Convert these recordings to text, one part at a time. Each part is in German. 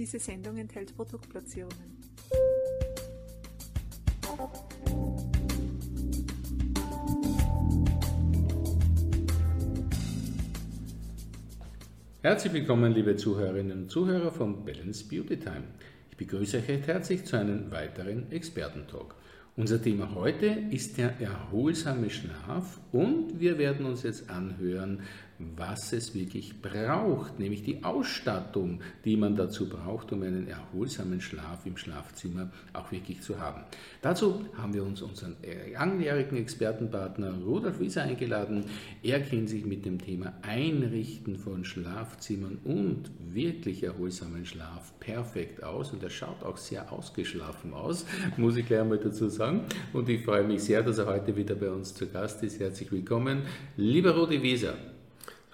Diese Sendung enthält Produktplatzierungen. Herzlich willkommen, liebe Zuhörerinnen und Zuhörer von Balance Beauty Time. Ich begrüße euch recht herzlich zu einem weiteren Expertentalk. Unser Thema heute ist der erholsame Schlaf und wir werden uns jetzt anhören, was es wirklich braucht, nämlich die Ausstattung, die man dazu braucht, um einen erholsamen Schlaf im Schlafzimmer auch wirklich zu haben. Dazu haben wir uns unseren langjährigen Expertenpartner Rudolf Wieser eingeladen. Er kennt sich mit dem Thema Einrichten von Schlafzimmern und wirklich erholsamen Schlaf perfekt aus und er schaut auch sehr ausgeschlafen aus, muss ich gleich einmal dazu sagen. Und ich freue mich sehr, dass er heute wieder bei uns zu Gast ist. Herzlich willkommen, lieber Rudi Wieser.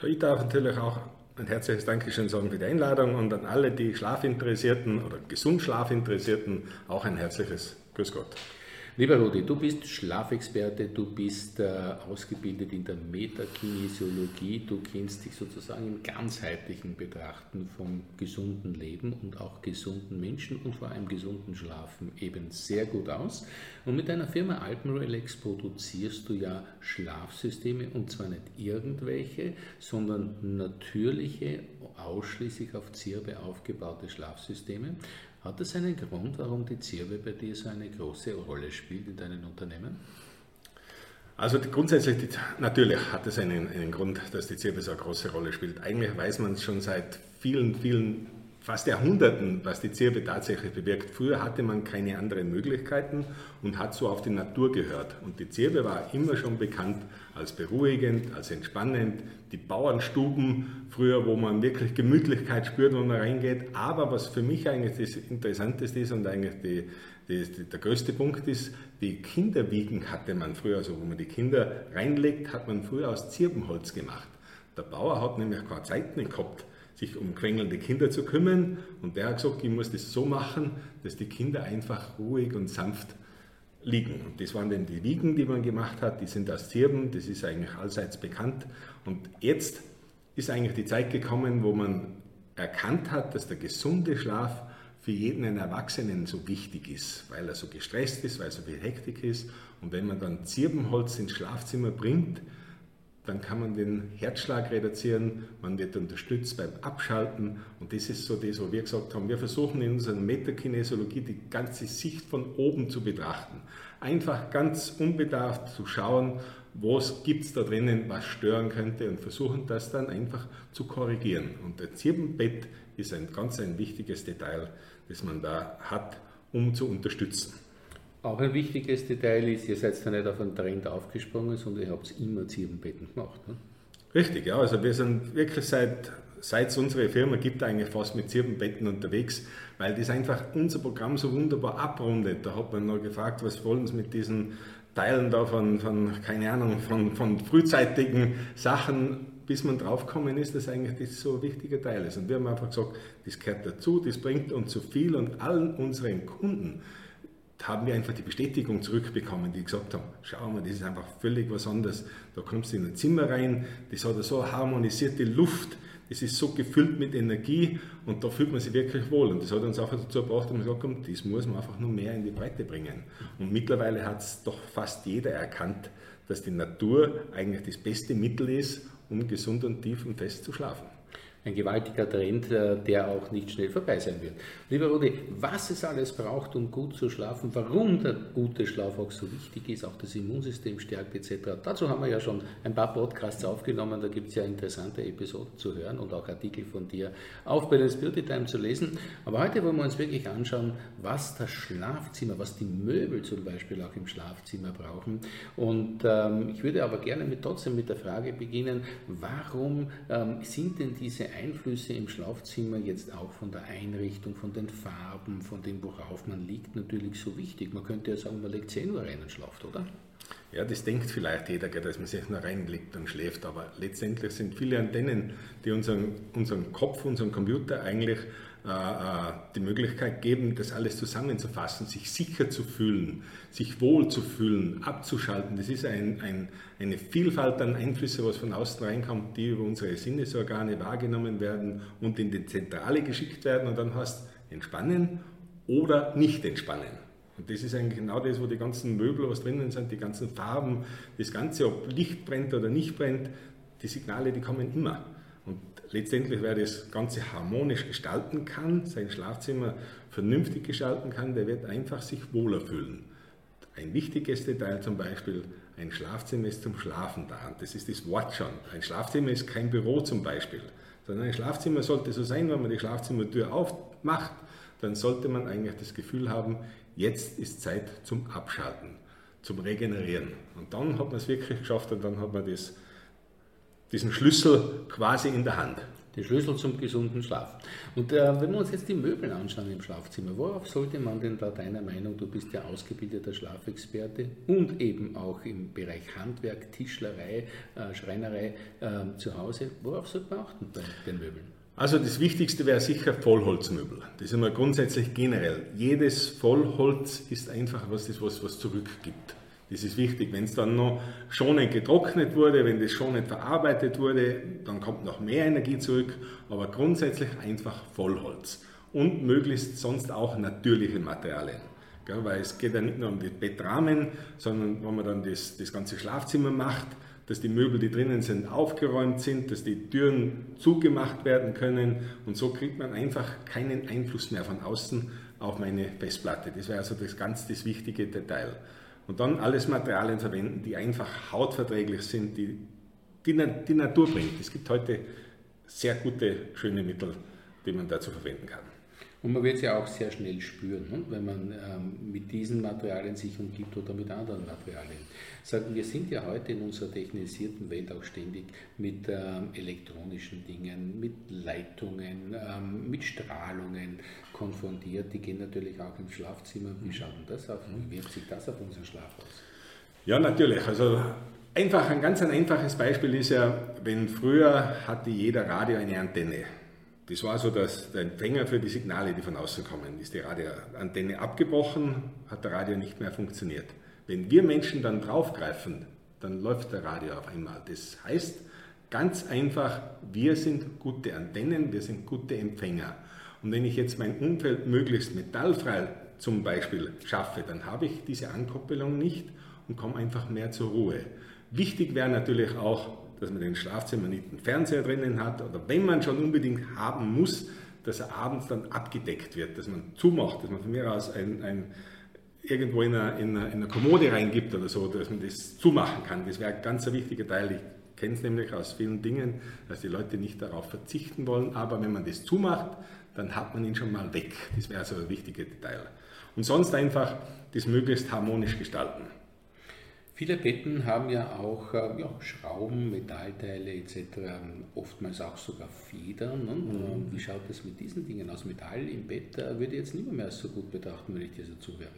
Ich darf natürlich auch ein herzliches Dankeschön sagen für die Einladung und an alle die Schlafinteressierten oder gesund Schlafinteressierten auch ein herzliches Grüß Gott. Lieber Rudi, du bist Schlafexperte, du bist äh, ausgebildet in der Metakinesiologie, du kennst dich sozusagen im ganzheitlichen Betrachten vom gesunden Leben und auch gesunden Menschen und vor allem gesunden Schlafen eben sehr gut aus. Und mit deiner Firma Alpenrelax produzierst du ja Schlafsysteme und zwar nicht irgendwelche, sondern natürliche, ausschließlich auf Zirbe aufgebaute Schlafsysteme. Hat das einen Grund, warum die Zirbe bei dir so eine große Rolle spielt in deinen Unternehmen? Also grundsätzlich, natürlich hat es einen, einen Grund, dass die Zirbe so eine große Rolle spielt. Eigentlich weiß man es schon seit vielen, vielen fast Jahrhunderten, was die Zirbe tatsächlich bewirkt. Früher hatte man keine anderen Möglichkeiten und hat so auf die Natur gehört. Und die Zirbe war immer schon bekannt als beruhigend, als entspannend. Die Bauernstuben früher, wo man wirklich Gemütlichkeit spürt, wenn man reingeht. Aber was für mich eigentlich das Interessanteste ist und eigentlich die, die, der größte Punkt ist, die Kinderwiegen hatte man früher, also wo man die Kinder reinlegt, hat man früher aus Zirbenholz gemacht. Der Bauer hat nämlich keine Zeit mehr gehabt sich um quengelnde Kinder zu kümmern. Und der hat gesagt, ich muss das so machen, dass die Kinder einfach ruhig und sanft liegen. Und das waren dann die Liegen, die man gemacht hat, die sind aus Zirben, das ist eigentlich allseits bekannt. Und jetzt ist eigentlich die Zeit gekommen, wo man erkannt hat, dass der gesunde Schlaf für jeden Erwachsenen so wichtig ist, weil er so gestresst ist, weil so viel Hektik ist. Und wenn man dann Zirbenholz ins Schlafzimmer bringt, dann kann man den Herzschlag reduzieren, man wird unterstützt beim Abschalten und das ist so das, was wir gesagt haben. Wir versuchen in unserer Metakinesiologie die ganze Sicht von oben zu betrachten. Einfach ganz unbedarft zu schauen, was gibt es da drinnen, was stören könnte und versuchen das dann einfach zu korrigieren. Und das Zirbenbett ist ein ganz ein wichtiges Detail, das man da hat, um zu unterstützen. Auch ein wichtiges Detail ist, ihr seid da nicht auf einen Trend aufgesprungen, sondern ihr habt immer Zirbenbetten gemacht. Ne? Richtig, ja. Also wir sind wirklich seit, seit es unsere Firma gibt, eigentlich fast mit Zirbenbetten unterwegs, weil das einfach unser Programm so wunderbar abrundet. Da hat man noch gefragt, was wollen Sie mit diesen Teilen da von, von keine Ahnung, von, von frühzeitigen Sachen, bis man draufgekommen ist, dass eigentlich das so ein wichtiger Teil ist. Und wir haben einfach gesagt, das gehört dazu, das bringt uns so viel und allen unseren Kunden haben wir einfach die Bestätigung zurückbekommen, die gesagt haben, schau mal, das ist einfach völlig was anderes. Da kommst du in ein Zimmer rein, das hat so eine harmonisierte Luft, es ist so gefüllt mit Energie und da fühlt man sich wirklich wohl. Und das hat uns einfach dazu gebracht, dass wir gesagt haben, das muss man einfach nur mehr in die Breite bringen. Und mittlerweile hat es doch fast jeder erkannt, dass die Natur eigentlich das beste Mittel ist, um gesund und tief und fest zu schlafen ein gewaltiger Trend, äh, der auch nicht schnell vorbei sein wird. Lieber Rudi, was es alles braucht, um gut zu schlafen, warum der gute Schlaf auch so wichtig ist, auch das Immunsystem stärkt etc. Dazu haben wir ja schon ein paar Podcasts aufgenommen, da gibt es ja interessante Episoden zu hören und auch Artikel von dir auf Balance Beauty Time zu lesen. Aber heute wollen wir uns wirklich anschauen, was das Schlafzimmer, was die Möbel zum Beispiel auch im Schlafzimmer brauchen. Und ähm, ich würde aber gerne mit, trotzdem mit der Frage beginnen, warum ähm, sind denn diese Einflüsse im Schlafzimmer jetzt auch von der Einrichtung, von den Farben, von dem, worauf man liegt, natürlich so wichtig. Man könnte ja sagen, man legt 10 Uhr rein und schlaft, oder? Ja, das denkt vielleicht jeder, dass man sich nur reinlegt und schläft, aber letztendlich sind viele Antennen, die unseren, unseren Kopf, unseren Computer eigentlich die Möglichkeit geben, das alles zusammenzufassen, sich sicher zu fühlen, sich wohl zu fühlen, abzuschalten. Das ist ein, ein, eine Vielfalt an Einflüsse, was von außen reinkommt, die über unsere Sinnesorgane wahrgenommen werden und in die Zentrale geschickt werden und dann hast entspannen oder nicht entspannen. Und das ist eigentlich genau das, wo die ganzen Möbel, was drinnen sind, die ganzen Farben, das Ganze, ob Licht brennt oder nicht brennt, die Signale, die kommen immer. Und letztendlich, wer das Ganze harmonisch gestalten kann, sein Schlafzimmer vernünftig gestalten kann, der wird einfach sich wohler fühlen. Ein wichtiges Detail zum Beispiel, ein Schlafzimmer ist zum Schlafen da. Und das ist das Wort schon. Ein Schlafzimmer ist kein Büro zum Beispiel, sondern ein Schlafzimmer sollte so sein, wenn man die Schlafzimmertür aufmacht, dann sollte man eigentlich das Gefühl haben, jetzt ist Zeit zum Abschalten, zum Regenerieren. Und dann hat man es wirklich geschafft und dann hat man das, diesen Schlüssel quasi in der Hand. Die Schlüssel zum gesunden Schlaf. Und äh, wenn wir uns jetzt die Möbel anschauen im Schlafzimmer, worauf sollte man denn da deiner Meinung, du bist ja ausgebildeter Schlafexperte und eben auch im Bereich Handwerk, Tischlerei, äh, Schreinerei äh, zu Hause, worauf sollte man achten bei den Möbeln? Also das Wichtigste wäre sicher Vollholzmöbel. Das ist immer grundsätzlich generell. Jedes Vollholz ist einfach was, das was, was zurückgibt. Das ist wichtig. Wenn es dann noch schon nicht getrocknet wurde, wenn das schon nicht verarbeitet wurde, dann kommt noch mehr Energie zurück. Aber grundsätzlich einfach Vollholz. Und möglichst sonst auch natürliche Materialien. weil es geht ja nicht nur um die Bettrahmen, sondern wenn man dann das, das ganze Schlafzimmer macht, dass die Möbel, die drinnen sind, aufgeräumt sind, dass die Türen zugemacht werden können und so kriegt man einfach keinen Einfluss mehr von außen auf meine Festplatte. Das wäre also das ganz das wichtige Detail. Und dann alles Materialien verwenden, die einfach hautverträglich sind, die die, die Natur bringt. Es gibt heute sehr gute, schöne Mittel, die man dazu verwenden kann. Und man wird es ja auch sehr schnell spüren, ne? wenn man ähm, mit diesen Materialien sich umgibt oder mit anderen Materialien. Sagen, wir sind ja heute in unserer technisierten Welt auch ständig mit ähm, elektronischen Dingen, mit Leitungen, ähm, mit Strahlungen konfrontiert. Die gehen natürlich auch ins Schlafzimmer. Wie schaut denn das auf? Wie wirkt sich das auf unseren Schlaf aus? Ja, natürlich. Also einfach ein ganz ein einfaches Beispiel ist ja, wenn früher hatte jeder Radio eine Antenne. Das war so dass der Empfänger für die Signale, die von außen kommen. Ist die Radioantenne abgebrochen, hat der Radio nicht mehr funktioniert. Wenn wir Menschen dann draufgreifen, dann läuft der Radio auf einmal. Das heißt ganz einfach, wir sind gute Antennen, wir sind gute Empfänger. Und wenn ich jetzt mein Umfeld möglichst metallfrei zum Beispiel schaffe, dann habe ich diese Ankoppelung nicht und komme einfach mehr zur Ruhe. Wichtig wäre natürlich auch, dass man den Schlafzimmer nicht einen Fernseher drinnen hat oder wenn man schon unbedingt haben muss, dass er abends dann abgedeckt wird, dass man zumacht, dass man von mir aus ein, ein irgendwo in eine, in, eine, in eine Kommode reingibt oder so, dass man das zumachen kann. Das wäre ein ganz wichtiger Teil. Ich kenne es nämlich aus vielen Dingen, dass die Leute nicht darauf verzichten wollen, aber wenn man das zumacht, dann hat man ihn schon mal weg. Das wäre so ein wichtiger Detail. Und sonst einfach das möglichst harmonisch gestalten. Viele Betten haben ja auch äh, ja, Schrauben, Metallteile etc., oftmals auch sogar Federn. Ne? Mhm. Wie schaut das mit diesen Dingen aus? Metall im Bett äh, würde ich jetzt nicht mehr so gut betrachten, wenn ich dir so zuhöre.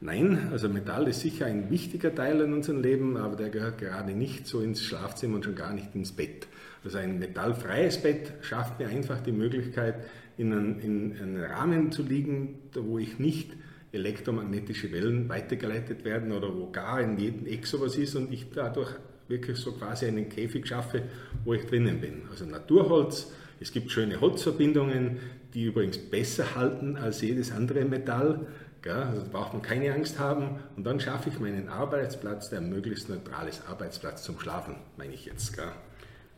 Nein, also Metall ist sicher ein wichtiger Teil in unserem Leben, aber der gehört gerade nicht so ins Schlafzimmer und schon gar nicht ins Bett. Also ein metallfreies Bett schafft mir einfach die Möglichkeit, in einen, in einen Rahmen zu liegen, wo ich nicht elektromagnetische Wellen weitergeleitet werden oder wo gar in jedem Eck sowas ist und ich dadurch wirklich so quasi einen Käfig schaffe, wo ich drinnen bin. Also Naturholz, es gibt schöne Holzverbindungen, die übrigens besser halten als jedes andere Metall. Also da braucht man keine Angst haben. Und dann schaffe ich meinen Arbeitsplatz, der möglichst neutrales Arbeitsplatz zum Schlafen, meine ich jetzt. Gell?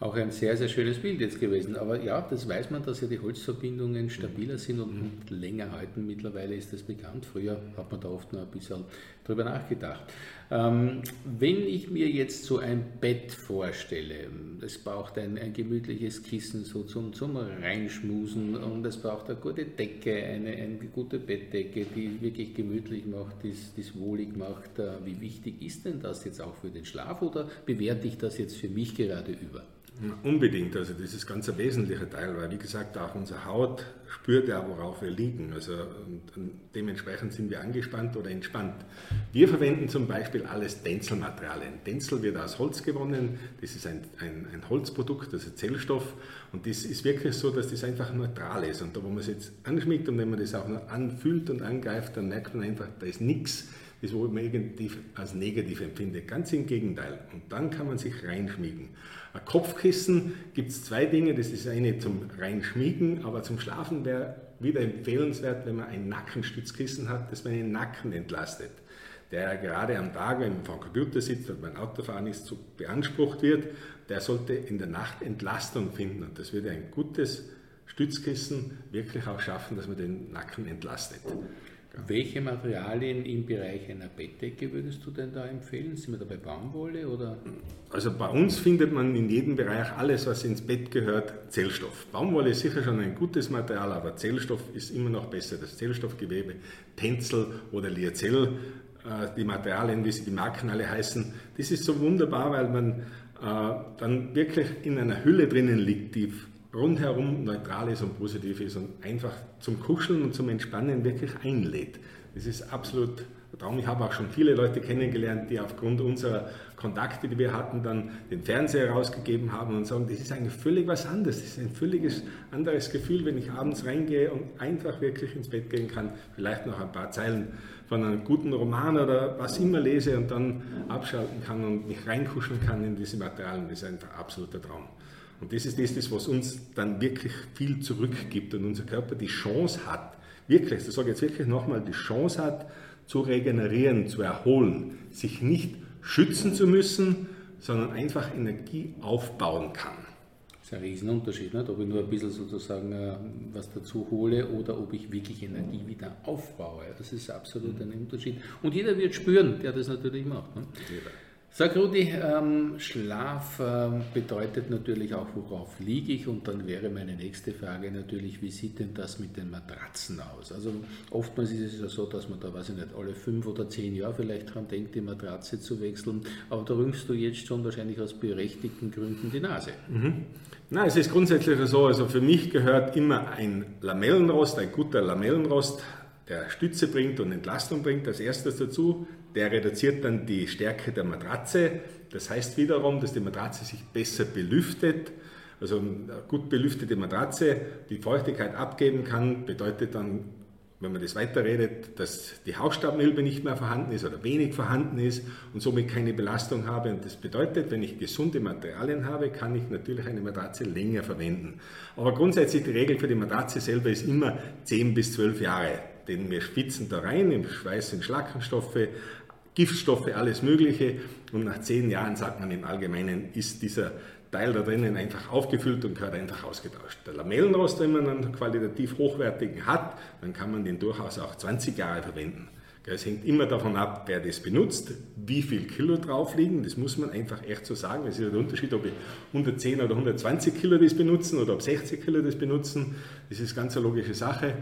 Auch ein sehr, sehr schönes Bild jetzt gewesen. Aber ja, das weiß man, dass ja die Holzverbindungen stabiler sind und mhm. länger halten. Mittlerweile ist das bekannt. Früher hat man da oft nur ein bisschen drüber nachgedacht. Ähm, wenn ich mir jetzt so ein Bett vorstelle, es braucht ein, ein gemütliches Kissen so zum, zum Reinschmusen und es braucht eine gute Decke, eine, eine gute Bettdecke, die wirklich gemütlich macht, die es wohlig macht. Äh, wie wichtig ist denn das jetzt auch für den Schlaf oder bewerte ich das jetzt für mich gerade über? Unbedingt, also das ist ganz ein wesentlicher Teil, weil wie gesagt, auch unsere Haut spürt ja, worauf wir liegen. Also und, und dementsprechend sind wir angespannt oder entspannt. Wir verwenden zum Beispiel alles Denzelmaterialien. Denzel wird aus Holz gewonnen, das ist ein, ein, ein Holzprodukt, also Zellstoff und das ist wirklich so, dass das einfach neutral ist. Und da, wo man es jetzt anschmiegt und wenn man das auch nur anfühlt und angreift, dann merkt man einfach, da ist nichts das, wo man irgendwie als negativ empfindet. Ganz im Gegenteil. Und dann kann man sich reinschmiegen. Ein Kopfkissen gibt es zwei Dinge. Das ist eine zum Reinschmiegen, aber zum Schlafen wäre wieder empfehlenswert, wenn man ein Nackenstützkissen hat, dass man den Nacken entlastet der gerade am Tag, wenn man vor dem Computer sitzt und beim Autofahren ist, so beansprucht wird, der sollte in der Nacht Entlastung finden. Und das würde ein gutes Stützkissen wirklich auch schaffen, dass man den Nacken entlastet. Welche Materialien im Bereich einer Bettdecke würdest du denn da empfehlen? Sind wir da bei Baumwolle oder? Also bei uns findet man in jedem Bereich alles, was ins Bett gehört, Zellstoff. Baumwolle ist sicher schon ein gutes Material, aber Zellstoff ist immer noch besser. Das Zellstoffgewebe, Tencel oder Liazell äh, die Materialien, wie sie die Marken alle heißen. Das ist so wunderbar, weil man äh, dann wirklich in einer Hülle drinnen liegt, die rundherum neutral ist und positiv ist und einfach zum Kuscheln und zum Entspannen wirklich einlädt. Das ist absolut Traum. Ich habe auch schon viele Leute kennengelernt, die aufgrund unserer Kontakte, die wir hatten, dann den Fernseher rausgegeben haben und sagen, das ist eigentlich völlig was anderes. Das ist ein völliges anderes Gefühl, wenn ich abends reingehe und einfach wirklich ins Bett gehen kann, vielleicht noch ein paar Zeilen von einem guten Roman oder was immer lese und dann abschalten kann und mich reinkuscheln kann in diese Materialien. Das ist einfach ein absoluter Traum. Und das ist das, was uns dann wirklich viel zurückgibt und unser Körper die Chance hat, wirklich, das sage ich jetzt wirklich nochmal, die Chance hat, zu regenerieren, zu erholen, sich nicht schützen zu müssen, sondern einfach Energie aufbauen kann ist ein Riesenunterschied, nicht? ob ich nur ein bisschen sozusagen äh, was dazu hole oder ob ich wirklich Energie wieder aufbaue. Das ist absolut ein Unterschied. Und jeder wird spüren, der das natürlich macht. Ne? Sag Rudi, ähm, Schlaf ähm, bedeutet natürlich auch, worauf liege ich? Und dann wäre meine nächste Frage natürlich, wie sieht denn das mit den Matratzen aus? Also oftmals ist es ja so, dass man da, weiß ich nicht, alle fünf oder zehn Jahre vielleicht dran denkt, die Matratze zu wechseln. Aber da rümpfst du jetzt schon wahrscheinlich aus berechtigten Gründen die Nase. Mhm. Nein, es ist grundsätzlich so, also für mich gehört immer ein Lamellenrost, ein guter Lamellenrost, der Stütze bringt und Entlastung bringt, als erstes dazu. Der reduziert dann die Stärke der Matratze. Das heißt wiederum, dass die Matratze sich besser belüftet. Also eine gut belüftete Matratze, die Feuchtigkeit abgeben kann, bedeutet dann wenn man das weiterredet, dass die Hausstaubmilbe nicht mehr vorhanden ist oder wenig vorhanden ist und somit keine Belastung habe. Und das bedeutet, wenn ich gesunde Materialien habe, kann ich natürlich eine Matratze länger verwenden. Aber grundsätzlich die Regel für die Matratze selber ist immer 10 bis 12 Jahre. Denn wir spitzen da rein, im Schweiß sind Schlackenstoffe, Giftstoffe, alles Mögliche. Und nach 10 Jahren, sagt man im Allgemeinen, ist dieser Teil da drinnen einfach aufgefüllt und gehört einfach ausgetauscht. Der Lamellenrost, wenn man einen qualitativ hochwertigen hat, dann kann man den durchaus auch 20 Jahre verwenden. Es hängt immer davon ab, wer das benutzt, wie viel Kilo drauf liegen. Das muss man einfach echt so sagen. Es ist der Unterschied, ob ich 110 oder 120 Kilo das benutzen oder ob 60 Kilo das benutzen. Das ist ganz eine logische Sache.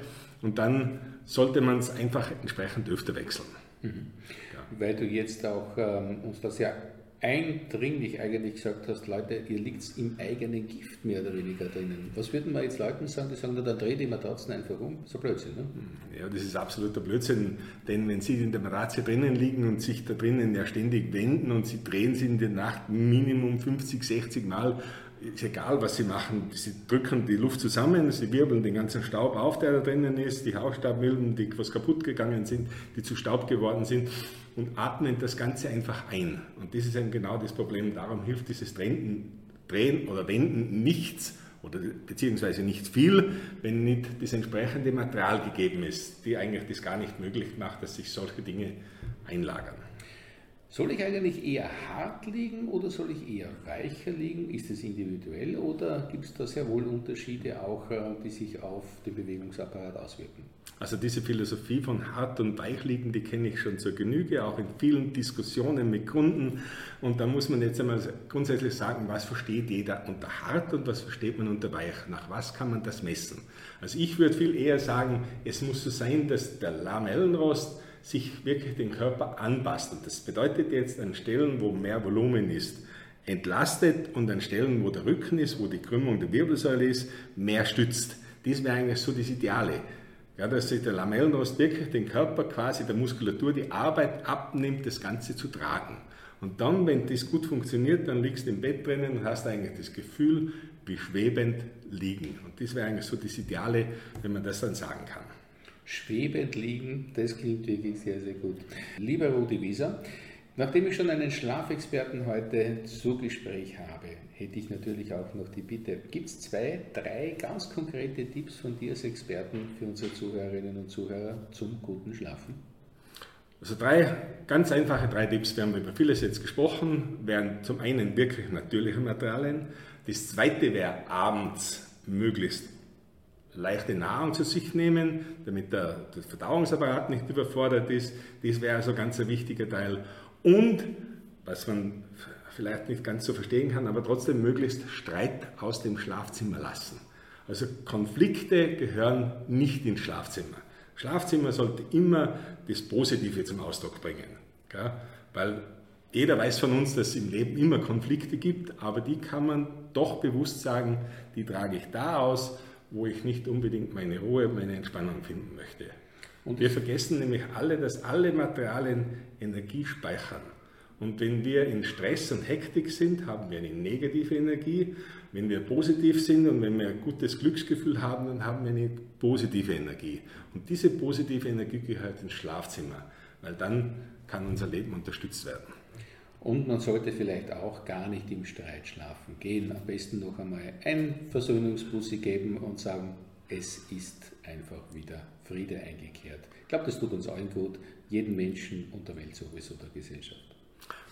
Und dann sollte man es einfach entsprechend öfter wechseln. Mhm. Ja. Weil du jetzt auch ähm, uns das ja eindringlich eigentlich gesagt hast, Leute, ihr liegt im eigenen Gift mehr oder weniger drinnen. Was würden wir jetzt Leuten sagen, die sagen, dann dreh die Matratzen einfach um? So Blödsinn, ne? Ja, das ist absoluter Blödsinn, denn wenn Sie in der Matratze drinnen liegen und sich da drinnen ja ständig wenden und Sie drehen sie in der Nacht Minimum 50, 60 Mal, ist egal, was sie machen. Sie drücken die Luft zusammen, sie wirbeln den ganzen Staub auf, der da drinnen ist, die Hausstaubmilben, die was kaputt gegangen sind, die zu Staub geworden sind und atmen das Ganze einfach ein. Und das ist eben genau das Problem. Darum hilft dieses Drehen, Drehen oder Wenden nichts oder beziehungsweise nicht viel, wenn nicht das entsprechende Material gegeben ist, die eigentlich das gar nicht möglich macht, dass sich solche Dinge einlagern. Soll ich eigentlich eher hart liegen oder soll ich eher weicher liegen? Ist es individuell oder gibt es da sehr wohl Unterschiede auch, äh, die sich auf den Bewegungsapparat auswirken? Also diese Philosophie von hart und weich liegen, die kenne ich schon zur Genüge, auch in vielen Diskussionen mit Kunden. Und da muss man jetzt einmal grundsätzlich sagen, was versteht jeder unter hart und was versteht man unter weich? Nach was kann man das messen? Also ich würde viel eher sagen, es muss so sein, dass der Lamellenrost sich wirklich den Körper anpasst. Und das bedeutet jetzt an Stellen, wo mehr Volumen ist, entlastet und an Stellen, wo der Rücken ist, wo die Krümmung der Wirbelsäule ist, mehr stützt. Das wäre eigentlich so das Ideale. Ja, dass sich der Lamellenrost wirklich den Körper quasi der Muskulatur die Arbeit abnimmt, das Ganze zu tragen. Und dann, wenn das gut funktioniert, dann liegst du im Bett drinnen und hast eigentlich das Gefühl, wie schwebend liegen. Und das wäre eigentlich so das Ideale, wenn man das dann sagen kann schwebend liegen, das klingt wirklich sehr, sehr gut. Lieber Rudi Wieser, Nachdem ich schon einen Schlafexperten heute zu Gespräch habe, hätte ich natürlich auch noch die Bitte, gibt es zwei, drei ganz konkrete Tipps von dir als Experten für unsere Zuhörerinnen und Zuhörer zum guten Schlafen? Also drei ganz einfache drei Tipps. Wir haben über vieles jetzt gesprochen, wären zum einen wirklich natürliche Materialien. Das zweite wäre abends möglichst leichte Nahrung zu sich nehmen, damit der, der Verdauungsapparat nicht überfordert ist. Das wäre also ganz ein wichtiger Teil. Und, was man vielleicht nicht ganz so verstehen kann, aber trotzdem möglichst Streit aus dem Schlafzimmer lassen. Also Konflikte gehören nicht ins Schlafzimmer. Schlafzimmer sollte immer das Positive zum Ausdruck bringen. Gell? Weil jeder weiß von uns, dass es im Leben immer Konflikte gibt, aber die kann man doch bewusst sagen, die trage ich da aus, wo ich nicht unbedingt meine Ruhe, meine Entspannung finden möchte. Und wir vergessen nämlich alle, dass alle Materialien Energie speichern. Und wenn wir in Stress und Hektik sind, haben wir eine negative Energie. Wenn wir positiv sind und wenn wir ein gutes Glücksgefühl haben, dann haben wir eine positive Energie. Und diese positive Energie gehört ins Schlafzimmer, weil dann kann unser Leben unterstützt werden. Und man sollte vielleicht auch gar nicht im Streit schlafen gehen. Am besten noch einmal ein Versöhnungsbussi geben und sagen, es ist einfach wieder Friede eingekehrt. Ich glaube, das tut uns allen gut, jeden Menschen und der Welt sowieso, der Gesellschaft.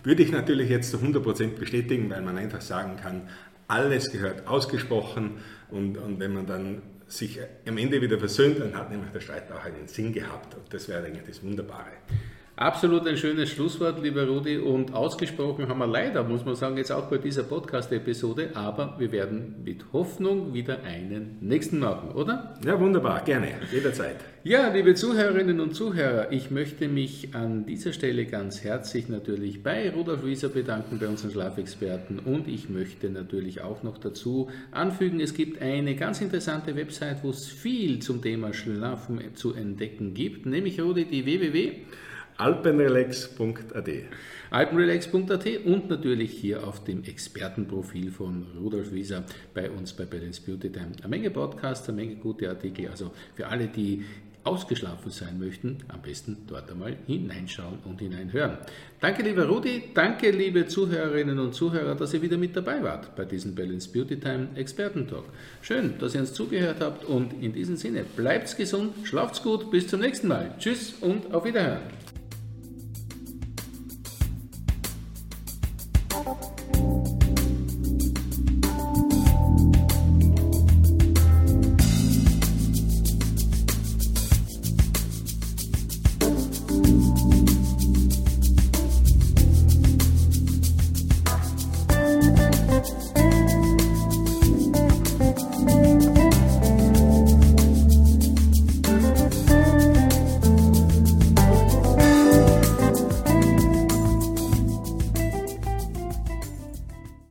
Würde ich natürlich jetzt zu 100% bestätigen, weil man einfach sagen kann, alles gehört ausgesprochen und, und wenn man dann sich am Ende wieder versöhnt, dann hat nämlich der Streit auch einen Sinn gehabt und das wäre eigentlich das Wunderbare. Absolut ein schönes Schlusswort, lieber Rudi. Und ausgesprochen haben wir leider, muss man sagen, jetzt auch bei dieser Podcast-Episode, aber wir werden mit Hoffnung wieder einen nächsten machen, oder? Ja, wunderbar, gerne, jederzeit. Ja, liebe Zuhörerinnen und Zuhörer, ich möchte mich an dieser Stelle ganz herzlich natürlich bei Rudolf Wieser bedanken, bei unseren Schlafexperten. Und ich möchte natürlich auch noch dazu anfügen, es gibt eine ganz interessante Website, wo es viel zum Thema Schlafen zu entdecken gibt, nämlich Rudi, die www alpenrelax.at. Alpenrelax.at und natürlich hier auf dem Expertenprofil von Rudolf Wieser bei uns bei Balance Beauty Time. Eine Menge Podcasts, eine Menge gute Artikel. Also für alle, die ausgeschlafen sein möchten, am besten dort einmal hineinschauen und hineinhören. Danke, lieber Rudi. Danke, liebe Zuhörerinnen und Zuhörer, dass ihr wieder mit dabei wart bei diesem Balance Beauty Time Experten-Talk. Schön, dass ihr uns zugehört habt und in diesem Sinne bleibt gesund, schlaft's gut, bis zum nächsten Mal. Tschüss und auf Wiederhören. you